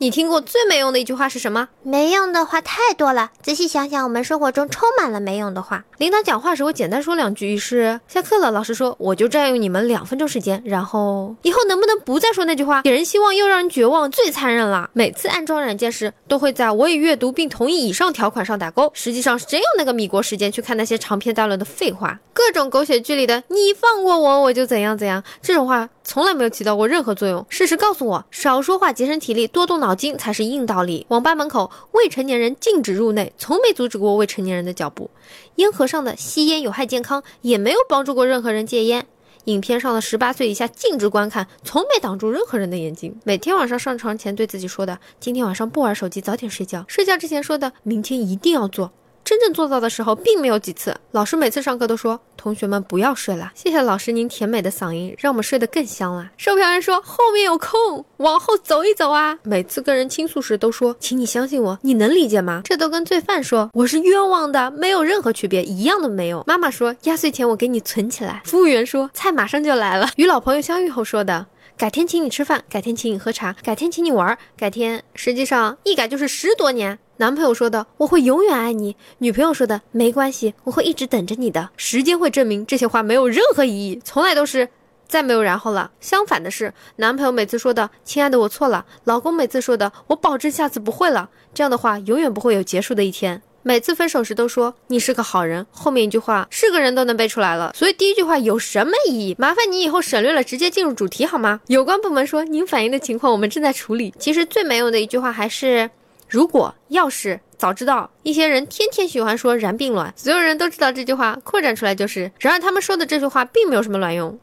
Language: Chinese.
你听过最没用的一句话是什么？没用的话太多了，仔细想想，我们生活中充满了没用的话。领导讲话时会简单说两句，于是下课了，老师说我就占用你们两分钟时间，然后以后能不能不再说那句话？给人希望又让人绝望，最残忍了。每次安装软件时，都会在我已阅读并同意以上条款上打勾，实际上是真用那个米国时间去看那些长篇大论的废话，各种狗血剧里的你放过我，我就怎样怎样，这种话从来没有起到过任何作用。事实告诉我，少说话，节省体力，多动脑筋才是硬道理。网吧门口未成年人禁止入内，从没阻止过未成年人的脚步。烟盒上的吸烟有害健康，也没有帮助过任何人戒烟。影片上的十八岁以下禁止观看，从没挡住任何人的眼睛。每天晚上上床前对自己说的：“今天晚上不玩手机，早点睡觉。”睡觉之前说的：“明天一定要做。”真正做到的时候，并没有几次。老师每次上课都说：“同学们不要睡了。”谢谢老师您甜美的嗓音，让我们睡得更香了。售票员说：“后面有空，往后走一走啊。”每次跟人倾诉时都说：“请你相信我，你能理解吗？”这都跟罪犯说：“我是冤枉的，没有任何区别，一样都没有。”妈妈说：“压岁钱我给你存起来。”服务员说：“菜马上就来了。”与老朋友相遇后说的：“改天请你吃饭，改天请你喝茶，改天请你玩，改天……实际上一改就是十多年。”男朋友说的我会永远爱你，女朋友说的没关系，我会一直等着你的。时间会证明这些话没有任何意义，从来都是再没有然后了。相反的是，男朋友每次说的“亲爱的，我错了”，老公每次说的“我保证下次不会了”，这样的话永远不会有结束的一天。每次分手时都说你是个好人，后面一句话是个人都能背出来了，所以第一句话有什么意义？麻烦你以后省略了，直接进入主题好吗？有关部门说您反映的情况我们正在处理。其实最没用的一句话还是。如果要是早知道，一些人天天喜欢说“然并卵”，所有人都知道这句话，扩展出来就是。然而他们说的这句话并没有什么卵用，